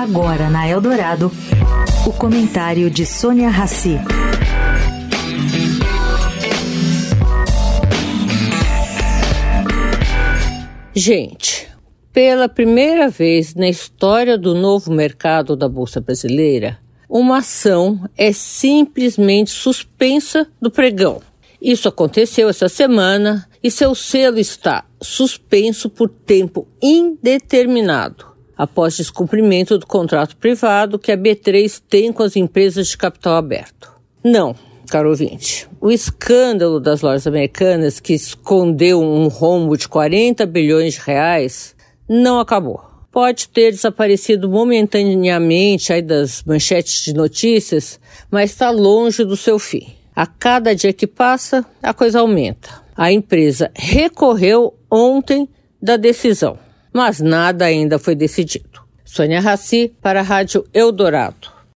Agora na Eldorado, o comentário de Sônia Rassi. Gente, pela primeira vez na história do novo mercado da Bolsa Brasileira, uma ação é simplesmente suspensa do pregão. Isso aconteceu essa semana e seu selo está suspenso por tempo indeterminado após descumprimento do contrato privado que a B3 tem com as empresas de capital aberto. Não, caro ouvinte. O escândalo das lojas americanas que escondeu um rombo de 40 bilhões de reais não acabou. Pode ter desaparecido momentaneamente aí das manchetes de notícias, mas está longe do seu fim. A cada dia que passa, a coisa aumenta. A empresa recorreu ontem da decisão mas nada ainda foi decidido. Sônia Raci para a Rádio Eldorado.